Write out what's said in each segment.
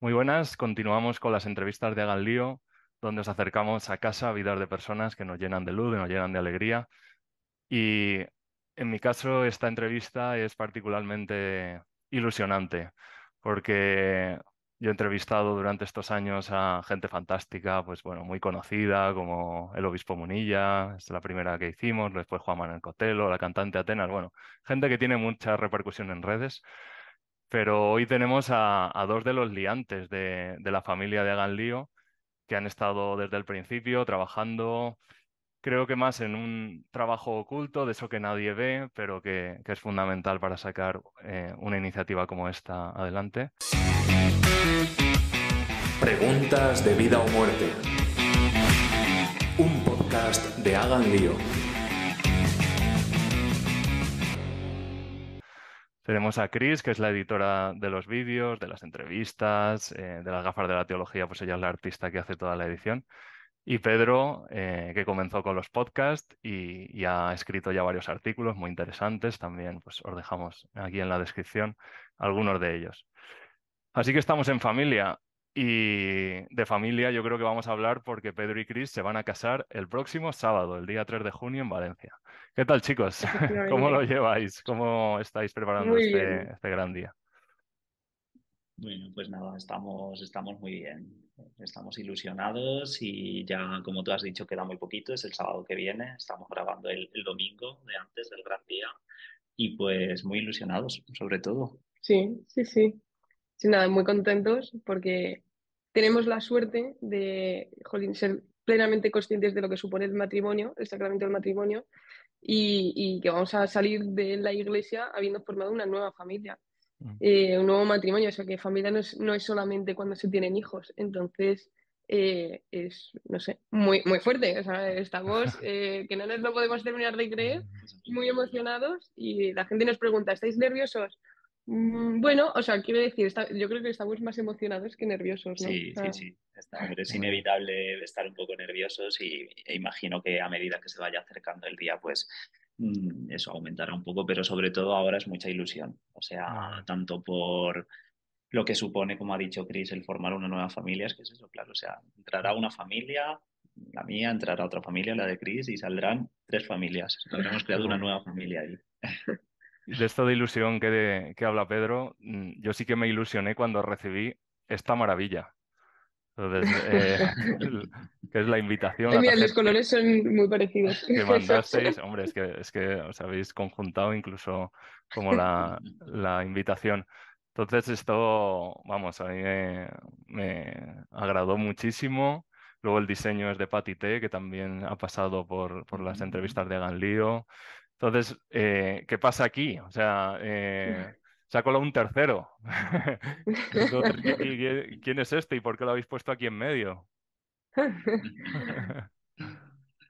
Muy buenas, continuamos con las entrevistas de Hagan donde nos acercamos a casa, a vidas de personas que nos llenan de luz, que nos llenan de alegría. Y en mi caso, esta entrevista es particularmente ilusionante, porque yo he entrevistado durante estos años a gente fantástica, pues bueno, muy conocida, como el obispo Munilla, es la primera que hicimos, después Juan Manuel Cotelo, la cantante Atenas, bueno, gente que tiene mucha repercusión en redes. Pero hoy tenemos a, dos de los liantes de, la familia de Hagan Lío, que han estado desde el principio trabajando, creo que más en un trabajo oculto, de eso que nadie ve, pero que, es fundamental para sacar eh, una iniciativa como esta adelante. Preguntas de vida o muerte. Un podcast de Hagan Lío. Tenemos a Chris, que es la editora de los vídeos, de las entrevistas, eh, de las gafas de la teología, pues ella es la artista que hace toda la edición. Y Pedro, eh, que comenzó con los podcasts y, ha escrito ya varios artículos muy interesantes. También pues, os dejamos aquí en la descripción algunos de ellos. Así que estamos en familia. Y de familia yo creo que vamos a hablar porque Pedro y Cris se van a casar el próximo sábado, el día 3 de junio en Valencia. ¿Qué tal chicos? ¿Cómo lo lleváis? ¿Cómo estáis preparando este, este, gran día? Bueno, pues nada, estamos, estamos muy bien. Estamos ilusionados y ya, como tú has dicho, queda muy poquito, es el sábado que viene. Estamos grabando el, el domingo de antes del gran día y pues muy ilusionados, sobre todo. Sí, sí, sí. Sí, nada, muy contentos porque tenemos la suerte de ser plenamente conscientes de lo que supone el matrimonio, el sacramento del matrimonio, y, que vamos a salir de la iglesia habiendo formado una nueva familia, mm. eh, un nuevo matrimonio. O sea, que familia no es, no es solamente cuando se tienen hijos. Entonces, eh, es, no sé, muy, muy fuerte. O sea, estamos, eh, que no nos lo podemos terminar de creer, muy emocionados y la gente nos pregunta, ¿estáis nerviosos? Mm, bueno, o sea, quiero decir, yo creo que estamos más emocionados que nerviosos, ¿no? Sí, sí, sí. es inevitable estar un poco nerviosos y e imagino que a medida que se vaya acercando el día, pues mm, eso aumentará un poco, pero sobre todo ahora es mucha ilusión. O sea, ah. tanto por lo que supone, como ha dicho Chris, el formar una nueva familia, es que es eso, claro. O sea, entrará una familia, la mía, entrará otra familia, la de Chris, y saldrán tres familias. Habremos creado una nueva familia ahí. de esto de ilusión que, que habla Pedro, mm, yo sí que me ilusioné cuando recibí esta maravilla. Eh, que es la invitación. mira, los colores son muy parecidos. Que mandasteis, hombre, es que, es que os habéis conjuntado incluso como la, la invitación. Entonces esto, vamos, a mí me, agradó muchísimo. Luego el diseño es de Patty T, que también ha pasado por, por las entrevistas de Ganlío. Entonces, eh, ¿qué pasa aquí? O sea, eh, se ha colado un tercero. ¿quién es este y por qué lo habéis puesto aquí en medio?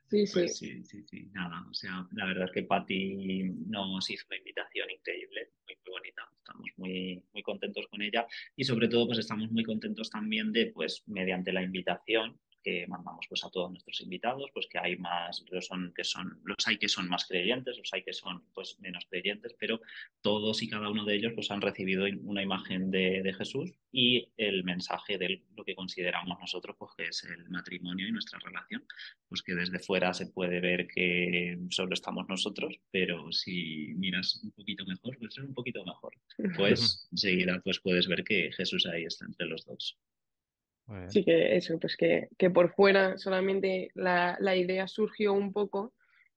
Sí, sí. Pues sí, sí, sí, nada, o sea, la verdad es que Patti nos hizo una invitación increíble, muy, muy bonita, estamos muy, muy contentos con ella y sobre todo pues estamos muy contentos también de, pues, mediante la invitación, que mandamos pues a todos nuestros invitados, pues que hay más, los, son, que son, los hay que son más creyentes, los hay que son pues menos creyentes, pero todos y cada uno de ellos pues han recibido una imagen de, de Jesús y el mensaje de lo que consideramos nosotros pues que es el matrimonio y nuestra relación, pues que desde fuera se puede ver que solo estamos nosotros, pero si miras un poquito mejor, pues es un poquito mejor, pues enseguida pues puedes ver que Jesús ahí está entre los dos. Sí, que eso, pues que, que por fuera solamente la, la, idea surgió un poco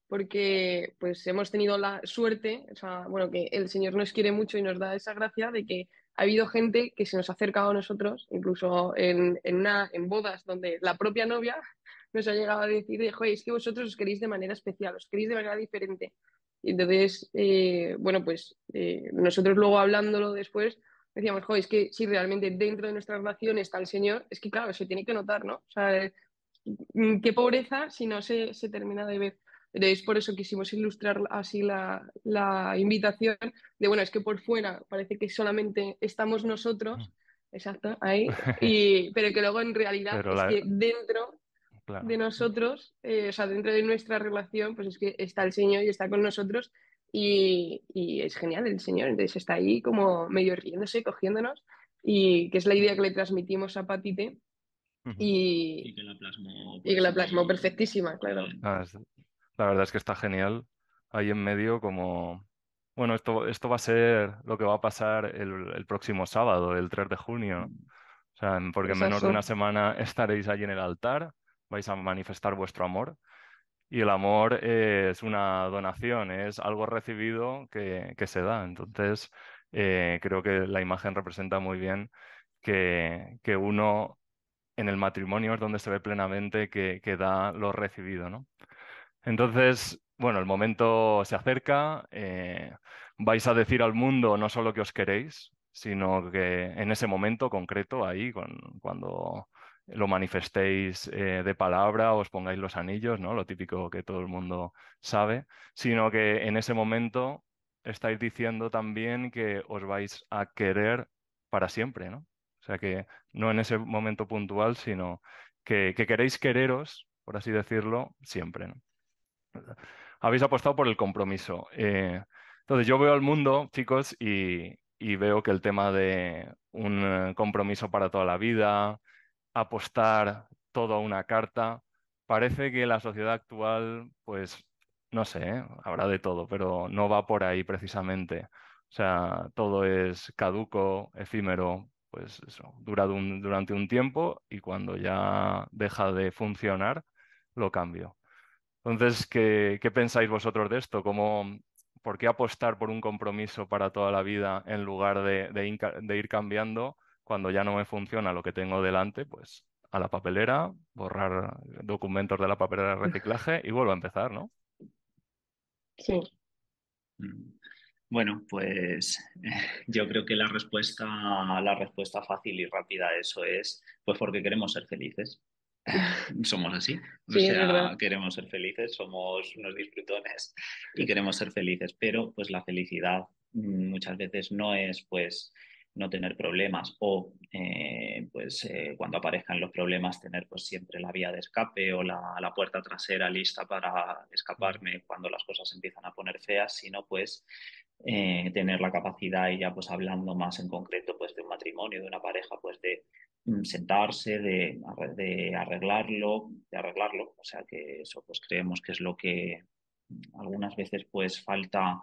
porque pues hemos tenido la suerte, o sea, bueno, que el Señor nos quiere mucho y nos da esa gracia de que ha habido gente que se nos ha acercado a nosotros, incluso en, en, una, en bodas donde la propia novia nos ha llegado a decir, oye, es que vosotros os queréis de manera especial, os queréis de manera diferente. Y entonces, eh, bueno, pues eh, nosotros luego hablándolo después, decíamos, joder, es que si realmente dentro de nuestra relación está el Señor, es que claro, se tiene que notar, ¿no? O sea, mm, qué pobreza si no se, se termina de ver. Entonces, por eso quisimos ilustrar así la, la, invitación de, bueno, es que por fuera parece que solamente estamos nosotros, mm. exacto, ahí, y, pero que luego en realidad es que dentro de nosotros, eh, o sea, dentro de nuestra relación, pues es que está el Señor y está con nosotros y, es genial el señor, entonces está ahí como medio riéndose, cogiéndonos y que es la idea que le transmitimos a Patite y, que la plasmó, y que la plasmó perfectísima, claro. Ah, la verdad es que está genial ahí en medio como... Bueno, esto, esto va a ser lo que va a pasar el, el próximo sábado, el 3 de junio. O sea, porque en menos de una semana estaréis allí en el altar, vais a manifestar vuestro amor. Y el amor es una donación, es algo recibido que, se da. Entonces, eh, creo que la imagen representa muy bien que, uno en el matrimonio es donde se ve plenamente que, da lo recibido, ¿no? Entonces, bueno, el momento se acerca, eh, vais a decir al mundo no solo que os queréis, sino que en ese momento concreto, ahí, cuando lo manifestéis eh, de palabra, os pongáis los anillos, ¿no? Lo típico que todo el mundo sabe, sino que en ese momento estáis diciendo también que os vais a querer para siempre, ¿no? O sea que no en ese momento puntual, sino que, queréis quereros, por así decirlo, siempre. Habéis apostado por el compromiso. Eh, entonces yo veo al mundo, chicos, y, y veo que el tema de un eh, compromiso para toda la vida, apostar todo a una carta, parece que la sociedad actual, pues, no sé, ¿eh? habrá de todo, pero no va por ahí precisamente. O sea, todo es caduco, efímero, pues eso, dura durante un tiempo y cuando ya deja de funcionar, lo cambio. Entonces, ¿qué, ¿qué, pensáis vosotros de esto? ¿Cómo, ¿por qué apostar por un compromiso para toda la vida en lugar de, ir cambiando cuando ya no me funciona lo que tengo delante? Pues a la papelera, borrar documentos de la papelera de reciclaje y vuelvo a empezar, ¿no? Sí. Mm. Bueno, pues yo creo que la respuesta, la respuesta fácil y rápida a eso es pues porque queremos ser felices. somos así. o sea, queremos ser felices, somos unos disfrutones y queremos ser felices, pero pues la felicidad mm, muchas veces no es pues no tener problemas o eh, pues eh, cuando aparezcan los problemas tener pues siempre la vía de escape o la, la, puerta trasera lista para escaparme cuando las cosas empiezan a poner feas, sino pues eh, tener la capacidad y ya pues hablando más en concreto pues de un matrimonio, de una pareja, pues de Mm, sentarse, de, de, arreglarlo, de arreglarlo. O sea que eso pues creemos que es lo que algunas veces pues falta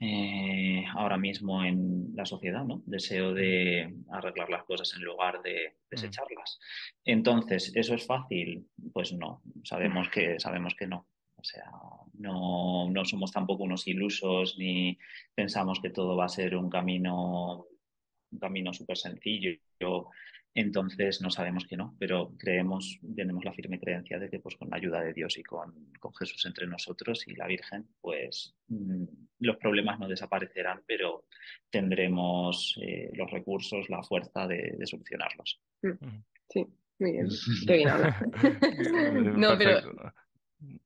eh, ahora mismo en la sociedad, ¿no? Deseo de arreglar las cosas en lugar de desecharlas. Entonces, ¿eso es fácil? Pues no, sabemos que, sabemos que no. O sea, no, no somos tampoco unos ilusos ni pensamos que todo va a ser un camino un camino súper sencillo entonces no sabemos que no, pero creemos, tenemos la firme creencia de que pues con la ayuda de Dios y con, con Jesús entre nosotros y la Virgen, pues mm, los problemas no desaparecerán, pero tendremos eh, los recursos, la fuerza de, solucionarlos. Mm. Sí, muy bien. Qué bien no, pero,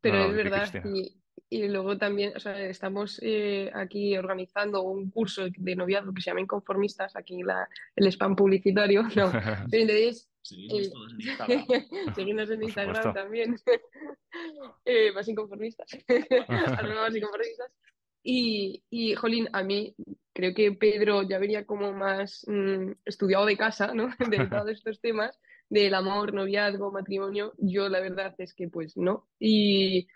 pero es verdad, y luego también, o sea, estamos eh, aquí organizando un curso de noviazgo que se llama Inconformistas, aquí la, el spam publicitario. No, entonces, Seguimos todos en Instagram. En Instagram también. eh, más inconformistas. más inconformistas. Y, y, Jolín, a mí creo que Pedro ya venía como más mm, estudiado de casa, ¿no? De todos estos temas del amor, noviazgo, matrimonio. Yo la verdad es que pues no. Y,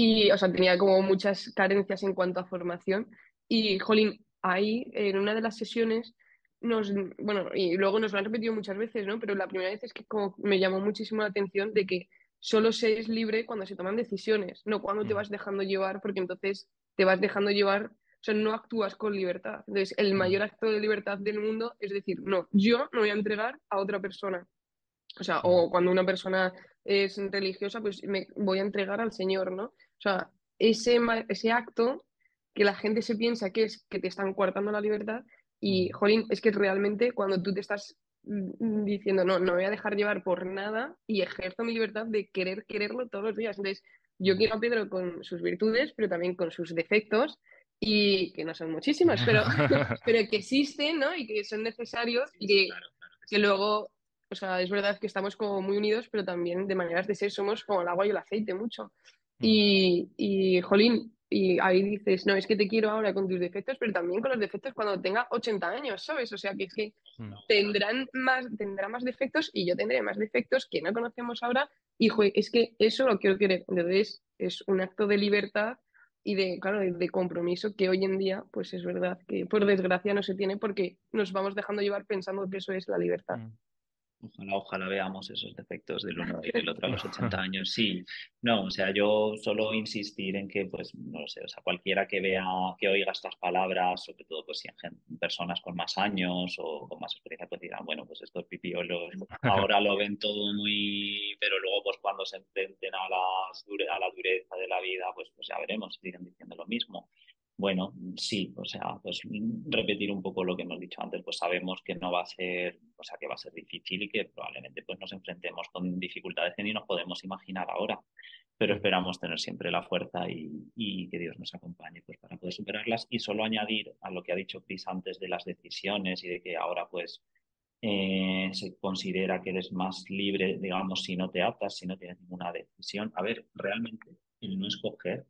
y, o sea, tenía como muchas carencias en cuanto a formación. Y, jolín, ahí, en una de las sesiones, nos, bueno, y luego nos lo han repetido muchas veces, ¿no? Pero la primera vez es que como me llamó muchísimo la atención de que solo se es libre cuando se toman decisiones, no cuando te mm. vas dejando llevar, porque entonces te vas dejando llevar, o sea, no actúas con libertad. Entonces, el mm. mayor acto de libertad del mundo es decir, no, yo me voy a entregar a otra persona. O sea, o mm. cuando una persona es religiosa, pues me voy a entregar al Señor, ¿no? O sea, ese, ese acto que la gente se piensa que es que te están coartando la libertad y, jolín, es que realmente cuando tú te estás mm, diciendo, no, no voy a dejar llevar por nada y ejerzo mi libertad de querer quererlo todos los días. Entonces, yo quiero a Pedro con sus virtudes, pero también con sus defectos y que no son muchísimas, pero, pero que existen, ¿no? Y que son necesarios y que, que luego, o sea, es verdad que estamos como muy unidos, pero también de maneras de ser somos como el agua y el aceite mucho. Y, y, jolín, y ahí dices, no, es que te quiero ahora con tus defectos, pero también con los defectos cuando tenga 80 años, ¿sabes? O sea, que es que mm. tendrán más, tendrá más defectos y yo tendré más defectos que no conocemos ahora. Y, es que eso lo quiero querer. Entonces, es un acto de libertad y de, claro, de, compromiso que hoy en día, pues es verdad que por desgracia no se tiene porque nos vamos dejando llevar pensando que eso es la libertad. Ojalá, ojalá veamos esos defectos del uno y del otro a los 80 años. Sí, no, o sea, yo solo insistir en que, pues, no lo sé, o sea, cualquiera que vea, que oiga estas palabras, sobre todo, pues, si en personas con más años o con más experiencia, pues dirán, bueno, pues estos pipiolos ahora lo ven todo muy, pero luego, pues, cuando se enfrenten a, las, a la dureza de la vida, pues, pues ya veremos, siguen diciendo lo mismo. Bueno, sí, o sea, pues repetir un poco lo que hemos dicho antes, pues sabemos que no va a ser, o sea, que va a ser difícil y que probablemente pues nos enfrentemos con dificultades que ni nos podemos imaginar ahora, pero esperamos tener siempre la fuerza y, que Dios nos acompañe pues para poder superarlas y solo añadir a lo que ha dicho Chris antes de las decisiones y de que ahora pues eh, se considera que eres más libre, digamos, si no te atas, si no tienes ninguna decisión. A ver, realmente el no escoger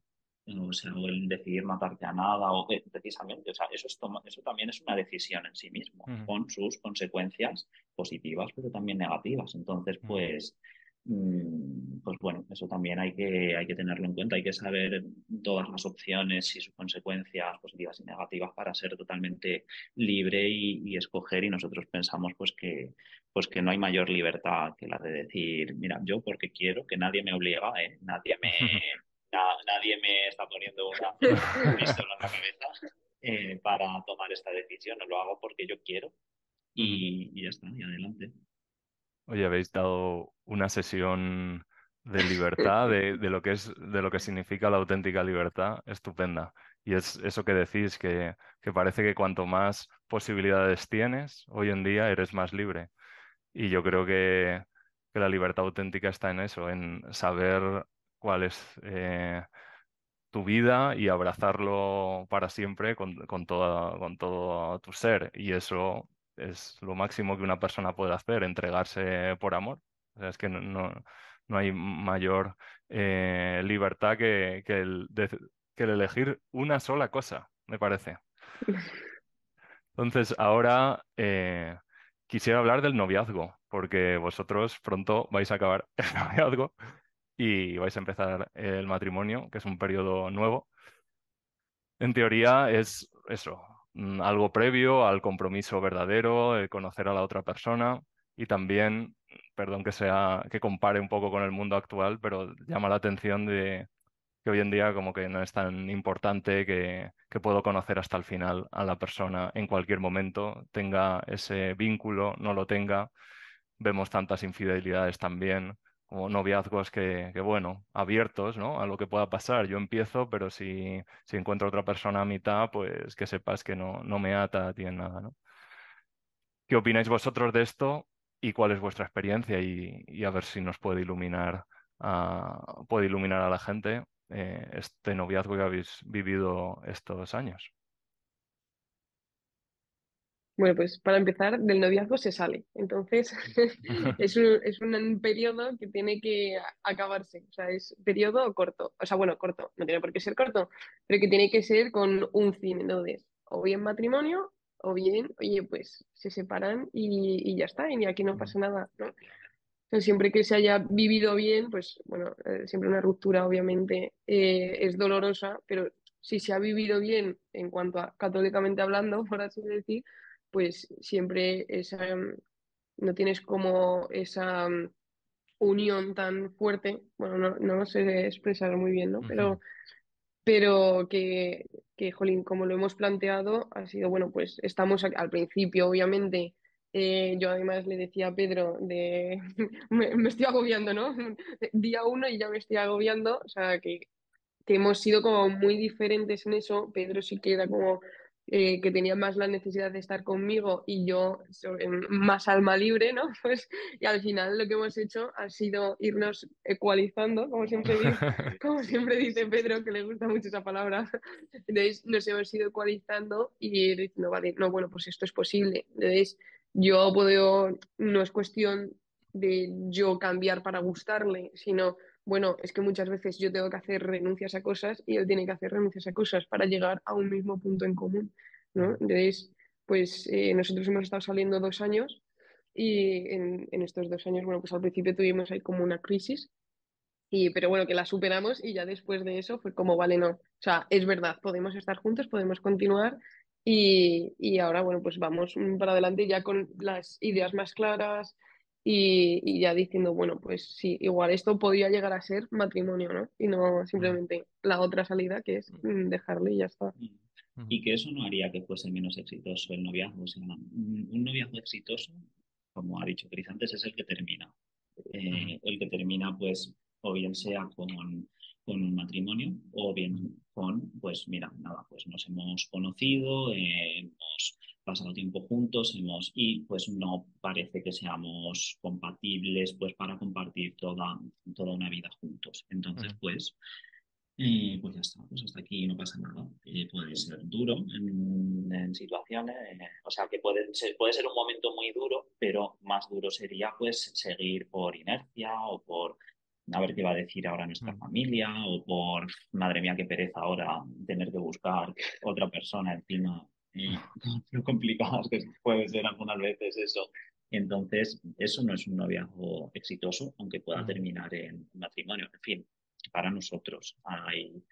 o sea, el decidir matarte a nada, o eh, precisamente, o sea, eso, es eso también es una decisión en sí mismo, con sus consecuencias positivas, pero también negativas. Entonces, pues, mm, pues bueno, eso también hay que, hay que tenerlo en cuenta, hay que saber todas las opciones y sus consecuencias positivas y negativas para ser totalmente libre y, escoger. Y nosotros pensamos pues que, pues que no hay mayor libertad que la de decir, mira, yo porque quiero, que nadie me obliga, ¿eh? nadie me nadie me está poniendo una pistola en la cabeza eh, para tomar esta decisión. Lo hago porque yo quiero y, ya está, y adelante. Oye, habéis dado una sesión de libertad, de, lo que es, de lo que significa la auténtica libertad, estupenda. Y es eso que decís, que, que parece que cuanto más posibilidades tienes, hoy en día eres más libre. Y yo creo que, que la libertad auténtica está en eso, en saber cuál es eh, tu vida y abrazarlo para siempre con, con, toda, con todo tu ser. Y eso es lo máximo que una persona puede hacer, entregarse por amor. es que no, no, hay mayor eh, libertad que, que, el que el elegir una sola cosa, me parece. Entonces, ahora eh, quisiera hablar del noviazgo, porque vosotros pronto vais a acabar el noviazgo y vais a empezar el matrimonio, que es un periodo nuevo. En teoría es eso, mm, algo previo al compromiso verdadero, de conocer a la otra persona y también, perdón que sea que compare un poco con el mundo actual, pero llama la atención de que hoy en día como que no es tan importante que, que puedo conocer hasta el final a la persona en cualquier momento, tenga ese vínculo, no lo tenga. Vemos tantas infidelidades también como noviazgos que, bueno, abiertos ¿no? a lo que pueda pasar. Yo empiezo, pero si, si encuentro otra persona a mitad, pues que sepas que no, no me ata a ti en nada. ¿Qué opináis vosotros de esto y cuál es vuestra experiencia? Y, y a ver si nos puede iluminar a, puede iluminar a la gente eh, este noviazgo que habéis vivido estos años. Bueno, pues para empezar, del noviazgo se sale. Entonces, es, un, es un periodo que tiene que acabarse. O sea, es periodo corto. O sea, bueno, corto. No tiene por qué ser corto, pero que tiene que ser con un fin. Entonces, o bien matrimonio, o bien, oye, pues se separan y, ya está. Y aquí no pasa nada, ¿no? siempre que se haya vivido bien, pues bueno, eh, siempre una ruptura obviamente eh, es dolorosa, pero si se ha vivido bien en cuanto a católicamente hablando, por así decir, pues siempre esa, mm, no tienes como esa mm, unión tan fuerte, bueno, no, no lo sé expresar muy bien, ¿no? Pero, pero que, que, jolín, como lo hemos planteado, ha sido, bueno, pues estamos al principio, obviamente, eh, yo además le decía a Pedro de me, estoy agobiando, ¿no? Día uno y ya me estoy agobiando, o sea que, que hemos sido como muy diferentes en eso. Pedro sí que era como eh, que tenía más la necesidad de estar conmigo y yo más alma libre, ¿no? Pues, y al final lo que hemos hecho ha sido irnos ecualizando, como siempre, dice, como siempre dice Pedro, que le gusta mucho esa palabra. Entonces nos hemos ido ecualizando y diciendo, vale, no, bueno, pues esto es posible. Entonces yo puedo, no es cuestión de yo cambiar para gustarle, sino bueno, es que muchas veces yo tengo que hacer renuncias a cosas y él tiene que hacer renuncias a cosas para llegar a un mismo punto en común, ¿no? Entonces, pues eh, nosotros hemos estado saliendo dos años y en, en, estos dos años, bueno, pues al principio tuvimos ahí como una crisis, y, pero bueno, que la superamos y ya después de eso fue como, vale, no, o sea, es verdad, podemos estar juntos, podemos continuar y, y ahora, bueno, pues vamos para adelante ya con las ideas más claras y, y, ya diciendo, bueno, pues sí, igual esto podría llegar a ser matrimonio, ¿no? Y no simplemente la otra salida que es mm, dejarle y ya está. Y que eso no haría que fuese menos exitoso el noviazgo. O sea, un noviazgo exitoso como ha dicho Cris antes, es el que termina. Eh, el que termina, pues, o bien sea con, con un matrimonio, o bien con, pues, mira, nada, pues nos hemos conocido, eh, hemos pasado tiempo juntos, hemos, y pues no parece que seamos compatibles, pues, para compartir toda, toda una vida juntos. Entonces, pues, y pues ya está, pues hasta aquí no pasa nada. puede ser duro en, situaciones, eh, o sea que puede ser, puede ser un momento muy duro, pero más duro sería pues seguir por inercia o por a ver qué va a decir ahora nuestra mm. familia o por, madre mía, qué pereza ahora tener que buscar otra persona encima. Y lo complicado que puede ser algunas veces eso. Entonces, eso no es un noviazgo exitoso, aunque pueda terminar en matrimonio. En fin, para nosotros. Hay,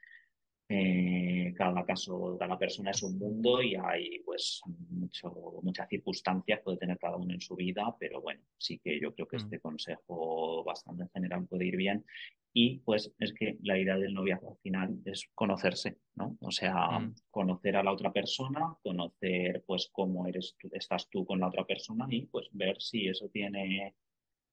eh, cada caso, cada persona es un mundo y hay pues mucho, muchas circunstancias puede tener cada uno en su vida, pero bueno, sí que yo creo que mm. este consejo bastante en general puede ir bien. Y pues es que la idea del noviazgo al final es conocerse, ¿no? O sea, mm. conocer a la otra persona, conocer pues cómo eres tú, estás tú con la otra persona y pues ver si eso tiene,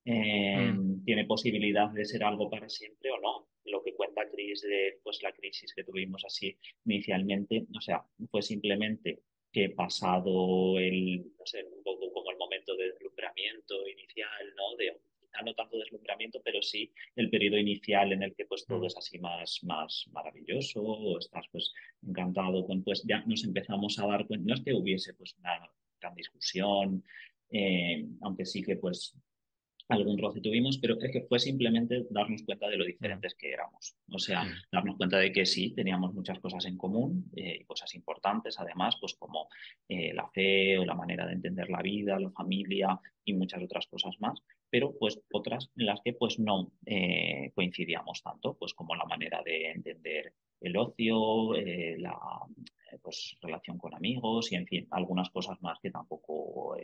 eh, mm. tiene posibilidad de ser algo para siempre o no lo que cuenta Cris de pues, la crisis que tuvimos así inicialmente, o sea, fue simplemente que pasado el, no sé, un poco como el momento de deslumbramiento inicial, ¿no? De, no tanto deslumbramiento, pero sí el periodo inicial en el que pues todo mm. es así más, más maravilloso, o estás pues encantado con, pues ya nos empezamos a dar cuenta, no es que hubiese pues una gran discusión, eh, aunque sí que pues algún roce tuvimos, pero es que fue simplemente darnos cuenta de lo diferentes que éramos. O sea, darnos cuenta de que sí, teníamos muchas cosas en común eh, y cosas importantes, además, pues como eh, la fe o la manera de entender la vida, la familia y muchas otras cosas más, pero pues otras en las que pues no eh, coincidíamos tanto, pues como la manera de entender el ocio, la pues, relación con amigos y en fin, algunas cosas más que tampoco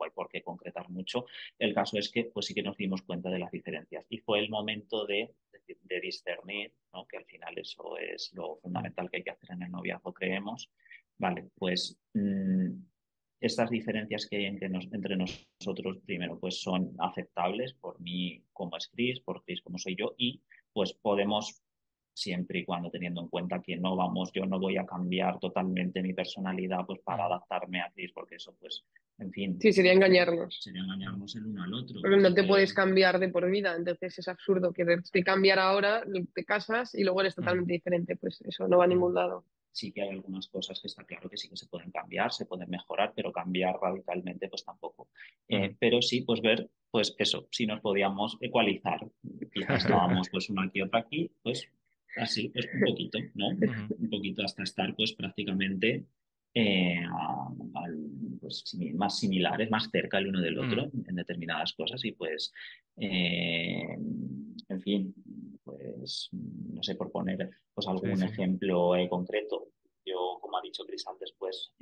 hay por qué concretar mucho. El caso es que pues sí que nos dimos cuenta de las diferencias y fue el momento de, discernir, que al final eso es lo fundamental que hay que hacer en el noviazgo, creemos. Vale, pues mm, estas diferencias que hay entre, entre, nosotros, primero, pues son aceptables por mí como es Chris, por Chris como soy yo, y pues podemos siempre y cuando teniendo en cuenta que no vamos, yo no voy a cambiar totalmente mi personalidad pues para adaptarme a Chris, porque eso pues, en fin. Sí, sería engañarnos. Sería engañarnos el uno al otro. Pero no te puedes cambiar de por vida, entonces es absurdo que te cambiar ahora, te casas y luego eres totalmente diferente, pues eso no va a ningún lado. Sí que hay algunas cosas que está claro que sí que se pueden cambiar, se pueden mejorar, pero cambiar radicalmente pues tampoco. Eh, pero sí, pues ver, pues eso, si nos podíamos ecualizar, quizás estábamos pues una aquí, otra aquí, pues así, pues un poquito, ¿no? Un poquito hasta estar pues prácticamente eh, pues, más similares, más cerca el uno del otro en determinadas cosas y pues, eh, en fin, pues no sé, por poner pues algún ejemplo eh, concreto, yo, como ha dicho Cris antes, pues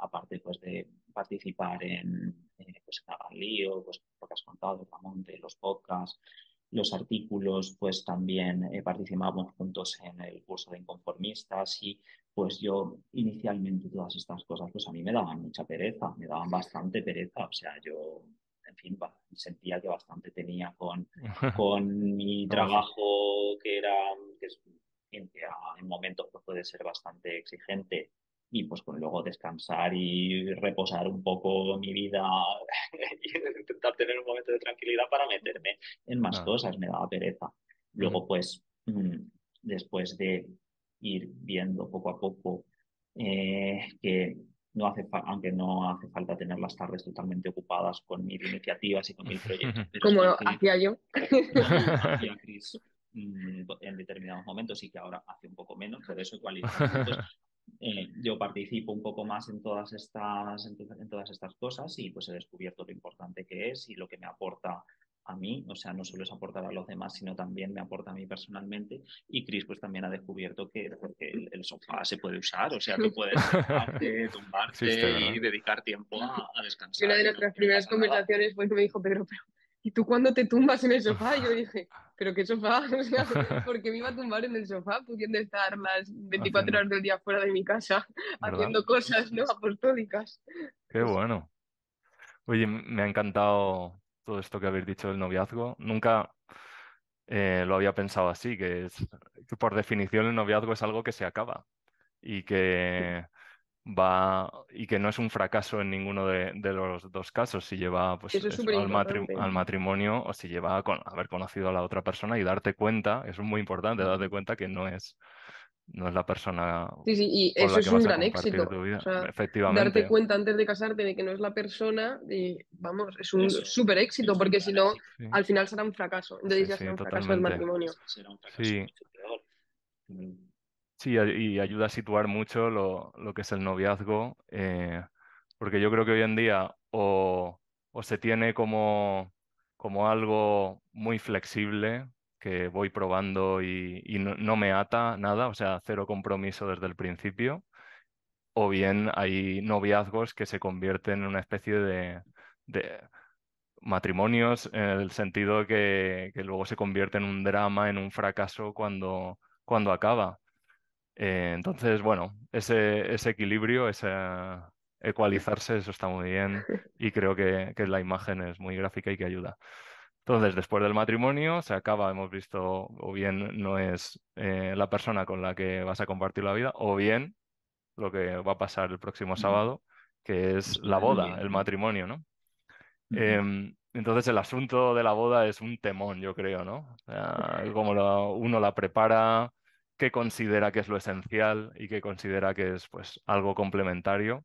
aparte pues de participar en pues, en Lío, pues lo que has contado, Ramón, de los podcasts, los artículos, pues también eh, participamos juntos en el curso de inconformistas y pues yo inicialmente todas estas cosas pues a mí me daban mucha pereza, me daban bastante pereza, o sea, yo en fin, sentía que bastante tenía con, con mi trabajo que era, que, es, en momentos pues, puede ser bastante exigente y pues con luego descansar y reposar un poco mi vida y intentar tener un momento de tranquilidad para meterme en más cosas, me daba pereza. Luego pues mm, después de ir viendo poco a poco eh, que no hace aunque no hace falta tener las tardes totalmente ocupadas con mil iniciativas y con mil proyectos. Como hacía yo. Hacía Chris mm, en determinados momentos y que ahora hace un poco menos, pero eso igual eh, yo participo un poco más en todas, estas, en todas estas cosas y pues he descubierto lo importante que es y lo que me aporta a mí, o sea, no solo es aportar a los demás, sino también me aporta a mí personalmente. Y Chris pues también ha descubierto que, el, sofá se puede usar, o sea, que puedes tumbarte y dedicar tiempo a, descansar. Y una de nuestras primeras conversaciones fue que me dijo Pedro, pero ¿y tú cuándo te tumbas en el sofá? Y yo dije, ¿pero qué sofá? O sea, porque me iba a tumbar en el sofá pudiendo estar las 24 horas del día fuera de mi casa haciendo cosas ¿no? apostólicas. Qué bueno. Oye, me ha encantado todo esto que habéis dicho del noviazgo. Nunca eh, lo había pensado así, que, es, que por definición el noviazgo es algo que se acaba y que va y que no es un fracaso en ninguno de, los dos casos, si lleva pues, al, matrimonio o si lleva a haber conocido a la otra persona y darte cuenta, eso es muy importante, darte cuenta que no es no es la persona. Sí, sí, y eso es un gran éxito. Efectivamente. Darte cuenta antes de casarte de que no es la persona, y vamos, es un súper éxito, porque si no, al final será un fracaso. Entonces ya será un fracaso el matrimonio. Sí. Sí, y ayuda a situar mucho lo, que es el noviazgo, eh, porque yo creo que hoy en día o, se tiene como, como algo muy flexible, que voy probando y, no, me ata nada, o sea, cero compromiso desde el principio, o bien hay noviazgos que se convierten en una especie de, matrimonios en el sentido que, que, luego se convierte en un drama, en un fracaso cuando, cuando acaba. Eh, entonces, bueno, ese, ese equilibrio, ese ecualizarse, eso está muy bien y creo que, que la imagen es muy gráfica y que ayuda. Entonces, después del matrimonio se acaba, hemos visto, o bien no es eh, la persona con la que vas a compartir la vida, o bien lo que va a pasar el próximo sábado, que es la boda, el matrimonio, ¿no? Em, entonces, el asunto de la boda es un temón, yo creo, ¿no? como uno la prepara, qué considera que es lo esencial y qué considera que es pues algo complementario.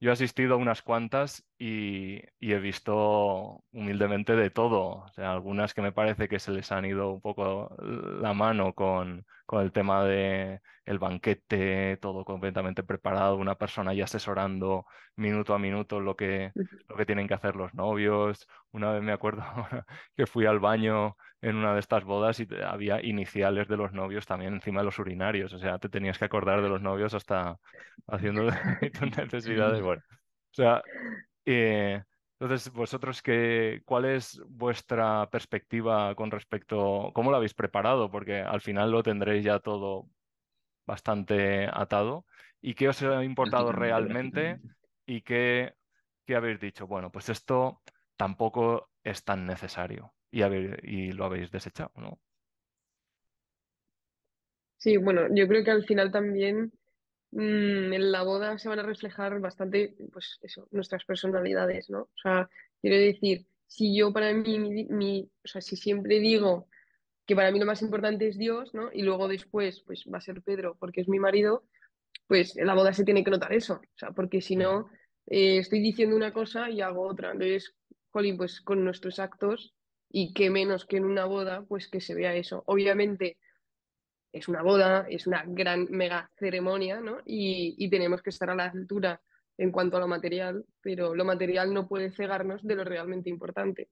Yo he asistido a unas cuantas y, he visto humildemente de todo. O sea, algunas que me parece que se les han ido un poco la mano con, con el tema de el banquete, todo completamente preparado, una persona ya asesorando minuto a minuto lo que, lo que tienen que hacer los novios. Una vez me acuerdo que fui al baño en una de estas bodas y había iniciales de los novios también encima de los urinarios. O sea, te tenías que acordar de los novios hasta haciendo tus necesidades. Bueno, o sea, eh, entonces, vosotros, qué, ¿cuál es vuestra perspectiva con respecto, cómo lo habéis preparado? Porque al final lo tendréis ya todo bastante atado. ¿Y qué os ha importado realmente? ¿Y qué, qué habéis dicho? Bueno, pues esto tampoco es tan necesario y, y lo habéis desechado, ¿no? Sí, bueno, yo creo que al final también Mm, en la boda se van a reflejar bastante, pues eso, nuestras personalidades, ¿no? O sea, quiero decir, si yo para mí, mi, o sea, si siempre digo que para mí lo más importante es Dios, ¿no? Y luego después, pues va a ser Pedro porque es mi marido, pues en la boda se tiene que notar eso, o sea, porque si no, eh, estoy diciendo una cosa y hago otra. Entonces, Jolín, pues con nuestros actos y qué menos que en una boda, pues que se vea eso. Obviamente, es una boda, es una gran mega ceremonia, ¿no? Y, tenemos que estar a la altura en cuanto a lo material, pero lo material no puede cegarnos de lo realmente importante.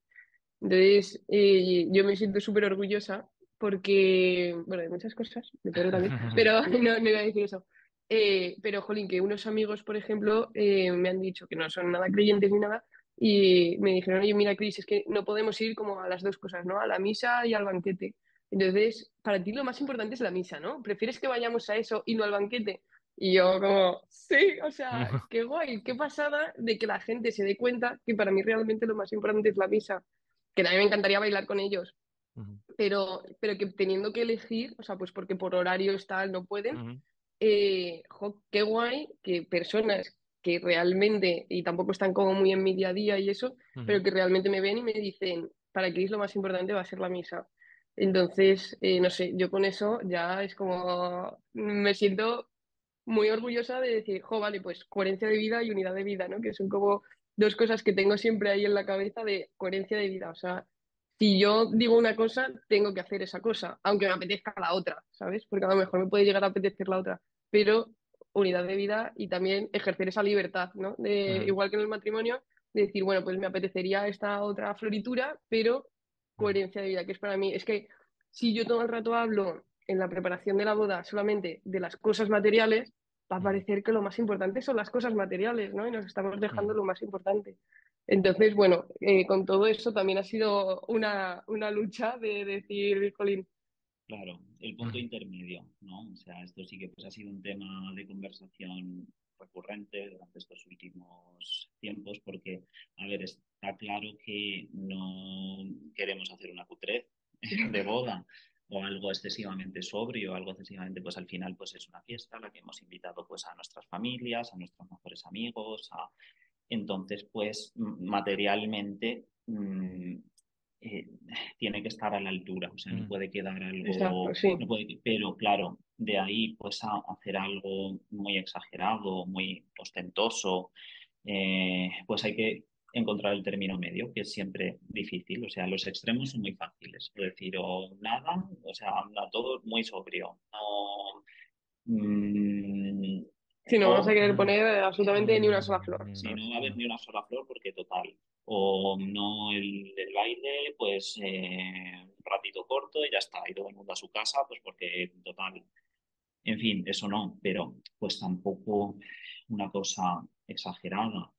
Entonces, eh, yo me siento súper orgullosa porque, bueno, hay muchas cosas, me también, pero no, no, iba a decir eso. Eh, pero, jolín, que unos amigos, por ejemplo, eh, me han dicho que no son nada creyentes ni nada, y me dijeron, oye, mira, Cris, es que no podemos ir como a las dos cosas, ¿no? A la misa y al banquete. Entonces, para ti lo más importante es la misa, ¿no? ¿Prefieres que vayamos a eso y no al banquete? Y yo como, sí, o sea, qué guay, qué pasada de que la gente se dé cuenta que para mí realmente lo más importante es la misa, que también me encantaría bailar con ellos, pero, pero que teniendo que elegir, o sea, pues porque por horario tal no pueden, eh, qué guay que personas que realmente, y tampoco están como muy en mi día a día y eso, pero que realmente me ven y me dicen, para es lo más importante va a ser la misa. Entonces, eh, no sé, yo con eso ya es como me siento muy orgullosa de decir, jo, vale, pues coherencia de vida y unidad de vida, ¿no? Que son como dos cosas que tengo siempre ahí en la cabeza de coherencia de vida. O sea, si yo digo una cosa, tengo que hacer esa cosa, aunque me apetezca la otra, ¿sabes? Porque a lo mejor me puede llegar a apetecer la otra, pero unidad de vida y también ejercer esa libertad, ¿no? De, Igual que en el matrimonio, de decir, bueno, pues me apetecería esta otra floritura, pero coherencia de vida, que es para mí, es que si yo todo el rato hablo en la preparación de la boda solamente de las cosas materiales, va a parecer que lo más importante son las cosas materiales, ¿no? Y nos estamos dejando lo más importante. Entonces, bueno, eh, con todo eso también ha sido una, una lucha de decir, Colín. Claro, el punto intermedio, ¿no? O sea, esto sí que pues, ha sido un tema de conversación recurrente durante estos últimos tiempos, porque, a ver, está claro que no queremos hacer una cutrez de boda o algo excesivamente sobrio, algo excesivamente, pues al final pues es una fiesta a la que hemos invitado pues a nuestras familias, a nuestros mejores amigos, a... entonces pues materialmente mm, eh, tiene que estar a la altura, o sea, no mm. puede quedar algo, pero claro, de ahí pues a hacer algo muy exagerado, muy ostentoso, eh, pues hay que encontrar el término medio, que es siempre difícil. O sea, los extremos son muy fáciles. Es decir, o nada, o sea, anda todo muy sobrio. No, mm, si no vamos a querer poner absolutamente ni una sola flor. Sí, no va a haber ni una sola flor porque total. O no el, baile, pues eh, un ratito corto y ya está, y todo el mundo a su casa, pues porque total. En fin, eso no, pero pues tampoco una cosa exagerada.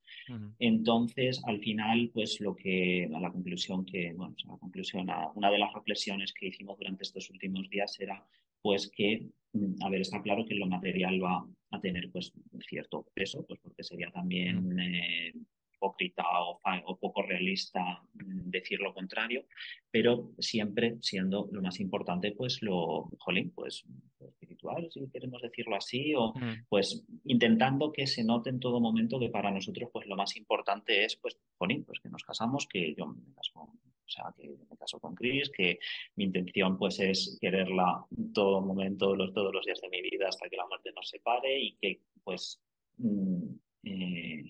Entonces, al final, pues lo que, a la conclusión que, bueno, a la conclusión, una de las reflexiones que hicimos durante estos últimos días era, pues que, mm, a ver, está claro que lo material va a tener, pues, cierto peso, pues porque sería también eh, hipócrita o, o, poco realista mm, decir lo contrario, pero siempre siendo lo más importante, pues lo, jolín, pues espiritual, si queremos decirlo así, o mm. pues intentando que se note en todo momento que para nosotros, pues lo más importante es, pues, jolín, pues que nos casamos, que yo me caso, o sea, que me caso con Chris, que mi intención, pues, es quererla todo momento, los, todos los días de mi vida hasta que la muerte nos separe y que, pues, mm, eh,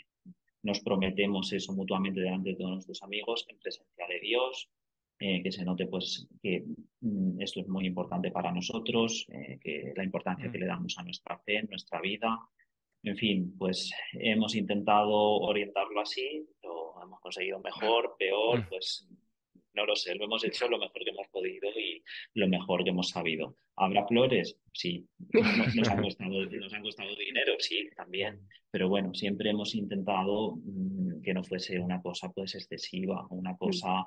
nos prometemos eso mutuamente delante de todos nuestros amigos en presencia de Dios, eh, que se note pues que mm, esto es muy importante para nosotros, eh, que la importancia que mm. le damos a nuestra fe, nuestra vida. En fin, pues hemos intentado orientarlo así, lo hemos conseguido mejor, peor, mm. pues no lo sé, lo hemos hecho lo mejor que hemos podido y lo mejor que hemos sabido. ¿Habrá flores? Sí. Nos, han, costado, nos han costado dinero, sí, también. Pero bueno, siempre hemos intentado mm, que no fuese una cosa pues excesiva, una cosa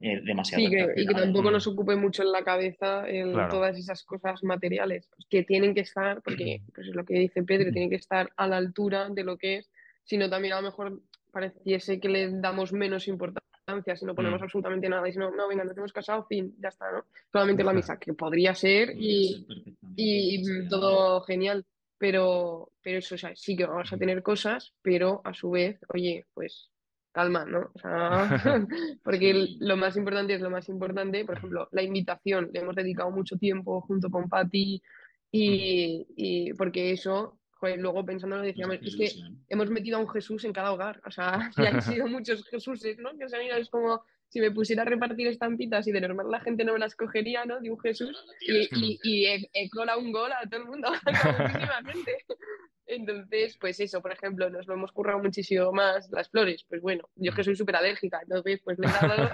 eh, demasiado. Sí, y que tampoco nos ocupe mucho en la cabeza en todas esas cosas materiales que tienen que estar, porque pues es lo que dice Pedro, tienen que estar a la altura de lo que es, sino también a lo mejor pareciese que le damos menos importancia si no ponemos mm. absolutamente nada y si no, no, venga, nos hemos casado, fin, ya está, ¿no? Solamente la misa, que podría ser y, y todo genial, pero, pero eso, o sea, sí que vamos a tener cosas, pero a su vez, oye, pues calma, ¿no? O sea, porque lo más importante es lo más importante, por ejemplo, la invitación, le hemos dedicado mucho tiempo junto con Patti y, y porque eso luego pensándolo decíamos, es que hemos metido a un Jesús en cada hogar, o sea, y han sido muchos Jesuses, ¿no? Que se han ido, es como si me pusiera a repartir estampitas y de normal la gente no me las cogería, ¿no? De un Jesús y, y, he, colado un gol a todo el mundo, Entonces, pues eso, por ejemplo, nos lo hemos currado muchísimo más las flores. Pues bueno, yo que soy súper alérgica, entonces pues le he dado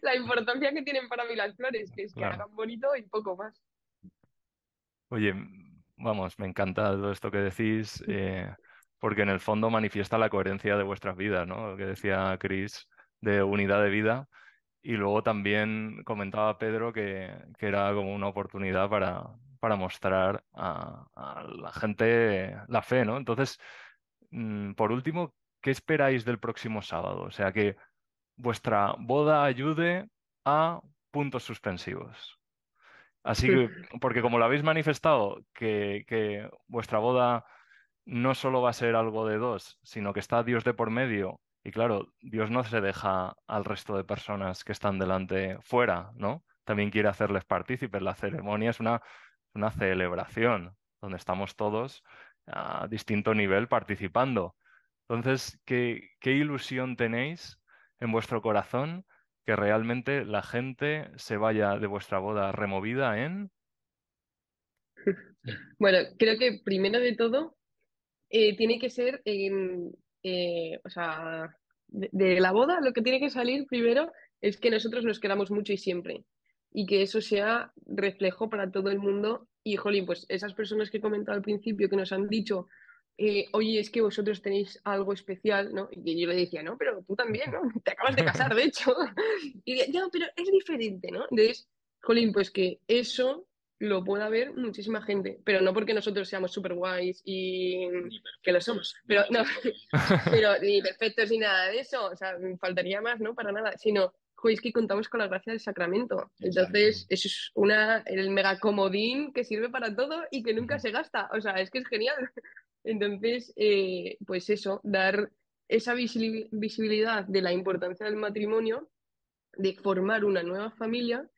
la importancia que tienen para mí las flores, que es que hagan bonito y poco más. Oye, vamos, me encanta todo esto que decís, eh, porque en el fondo manifiesta la coherencia de vuestras vidas, ¿no? Lo que decía Chris de unidad de vida. Y luego también comentaba Pedro que, era como una oportunidad para, para mostrar a, la gente la fe, ¿no? Entonces, mm, por último, ¿qué esperáis del próximo sábado? O sea, que vuestra boda ayude a puntos suspensivos. Así que, porque como lo habéis manifestado, que, vuestra boda no solo va a ser algo de dos, sino que está Dios de por medio. Y claro, Dios no se deja al resto de personas que están delante fuera, ¿no? También quiere hacerles partícipes. La ceremonia es una, una celebración donde estamos todos a distinto nivel participando. Entonces, ¿qué, qué ilusión tenéis en vuestro corazón que realmente la gente se vaya de vuestra boda removida en... Bueno, creo que primero de todo eh, tiene que ser, eh, o sea, de, la boda lo que tiene que salir primero es que nosotros nos quedamos mucho y siempre y que eso sea reflejo para todo el mundo. Y, jolín, pues esas personas que he comentado al principio que nos han dicho, eh, oye, es que vosotros tenéis algo especial, ¿no? Y yo le decía, no, pero tú también, ¿no? Te acabas de casar, de hecho. Y decía, no, pero es diferente, ¿no? Entonces, jolín, pues que eso lo pueda ver muchísima gente, pero no porque nosotros seamos súper guays y que lo somos, pero no, pero ni perfectos ni nada de eso, o sea, faltaría más, ¿no? Para nada, sino, es que contamos con la gracia del sacramento. Entonces, eso es una, el mega comodín que sirve para todo y que nunca se gasta, o sea, es que es genial. Entonces, eh, pues eso, dar esa visibilidad de la importancia del matrimonio, de formar una nueva familia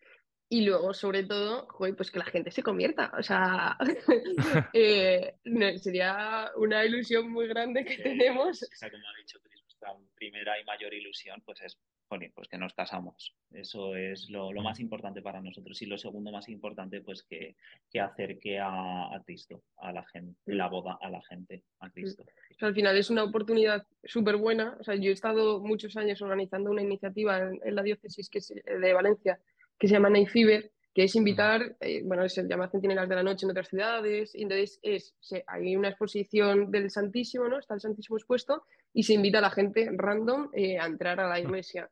y luego, sobre todo, pues que la gente se convierta. O sea, eh, sería una ilusión muy grande que tenemos. como ha dicho nuestra primera y mayor ilusión pues es pues que nos casamos. Eso es lo, más importante para nosotros. Y lo segundo más importante, pues que, que acerque a, Cristo, a la gente, la boda a la gente, a Cristo. al final es una oportunidad súper buena. O sea, yo he estado muchos años organizando una iniciativa en, la diócesis que es de Valencia que se llama Night Fever, que es invitar, eh, bueno, se llama Centinelas de la Noche en otras ciudades, y entonces es, hay una exposición del Santísimo, ¿no? Está el Santísimo expuesto, y se invita a la gente random eh, a entrar a la iglesia.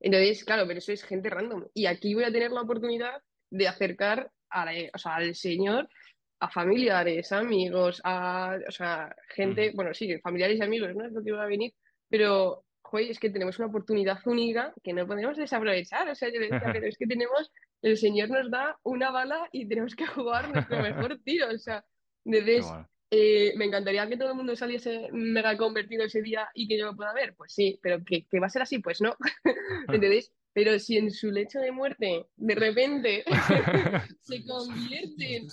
Entonces, claro, pero eso es gente random. Y aquí voy a tener la oportunidad de acercar al Señor a familiares, amigos, a o sea, gente, bueno, sí, familiares y amigos, ¿no? Es lo que va a venir, pero, joder, es que tenemos una oportunidad única que no podemos desaprovechar. O sea, yo decía, pero es que tenemos, el Señor nos da una bala y tenemos que jugar nuestro mejor tiro. O sea, desde eh, me encantaría que todo el mundo saliese mega convertido ese día y que yo lo pueda ver. Pues sí, pero que, va a ser así, pues no. ¿Entendéis? Pero si en su lecho de muerte de repente se convierte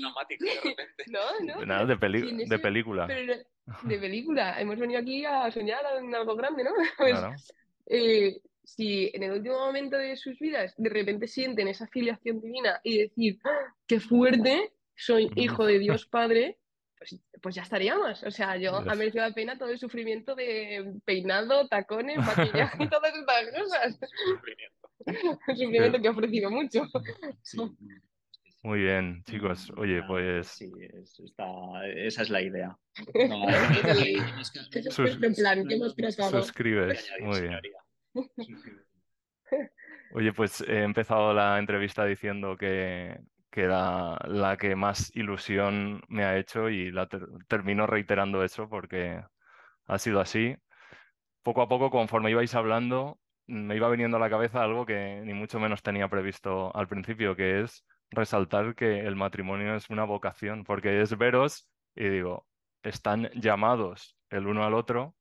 Dramático, de repente. No, no. de, de película. de película. Hemos venido aquí a soñar en algo grande, ¿no? Pues, eh, si en el último momento de sus vidas de repente sienten esa filiación divina y decir, ¡Ah, qué fuerte, soy hijo de Dios Padre, pues, ya estaríamos. O sea, yo ha merecido la pena todo el sufrimiento de peinado, tacones, maquillaje y todas estas cosas. Sufrimiento. sufrimiento que ha ofrecido mucho. Muy bien, chicos. Oye, pues. Sí, esa es la idea. Suscribes. Muy bien. Oye, pues he empezado la entrevista diciendo que, que era la que más ilusión me ha hecho y la termino reiterando eso porque ha sido así. Poco a poco, conforme ibais hablando, me iba viniendo a la cabeza algo que ni mucho menos tenía previsto al principio, que es resaltar que el matrimonio es una vocación, porque es veros y digo, están llamados el uno al otro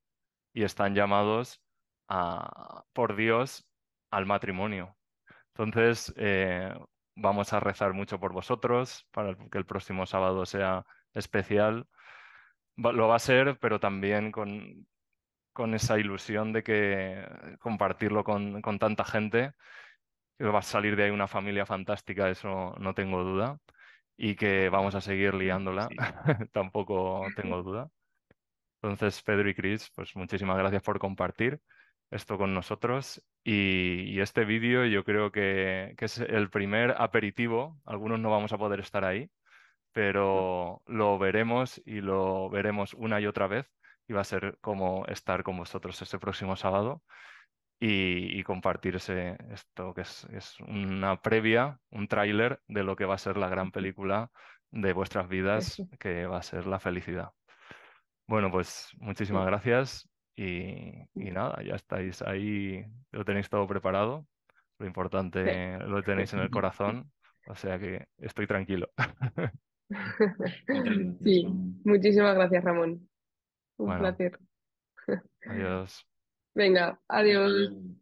y están llamados a, por Dios al matrimonio. Entonces, eh, vamos a rezar mucho por vosotros para que el próximo sábado sea especial. Lo va a ser, pero también con, con esa ilusión de que compartirlo con, con tanta gente, que va a salir de ahí una familia fantástica, eso no tengo duda, y que vamos a seguir liándola, tampoco tengo duda. Entonces, Pedro y Cris, pues muchísimas gracias por compartir esto con nosotros. Y, este vídeo yo creo que, es el primer aperitivo. Algunos no vamos a poder estar ahí, pero lo veremos y lo veremos una y otra vez. Y va a ser como estar con vosotros este próximo sábado y, compartir esto que es, es una previa, un tráiler de lo que va a ser la gran película de vuestras vidas, que va a ser la felicidad. Bueno, pues muchísimas gracias y, nada, ya estáis ahí, lo tenéis todo preparado. Lo importante lo tenéis en el corazón, o sea que estoy tranquilo. Sí, muchísimas gracias, Ramón. Un placer. Adiós. Venga, adiós.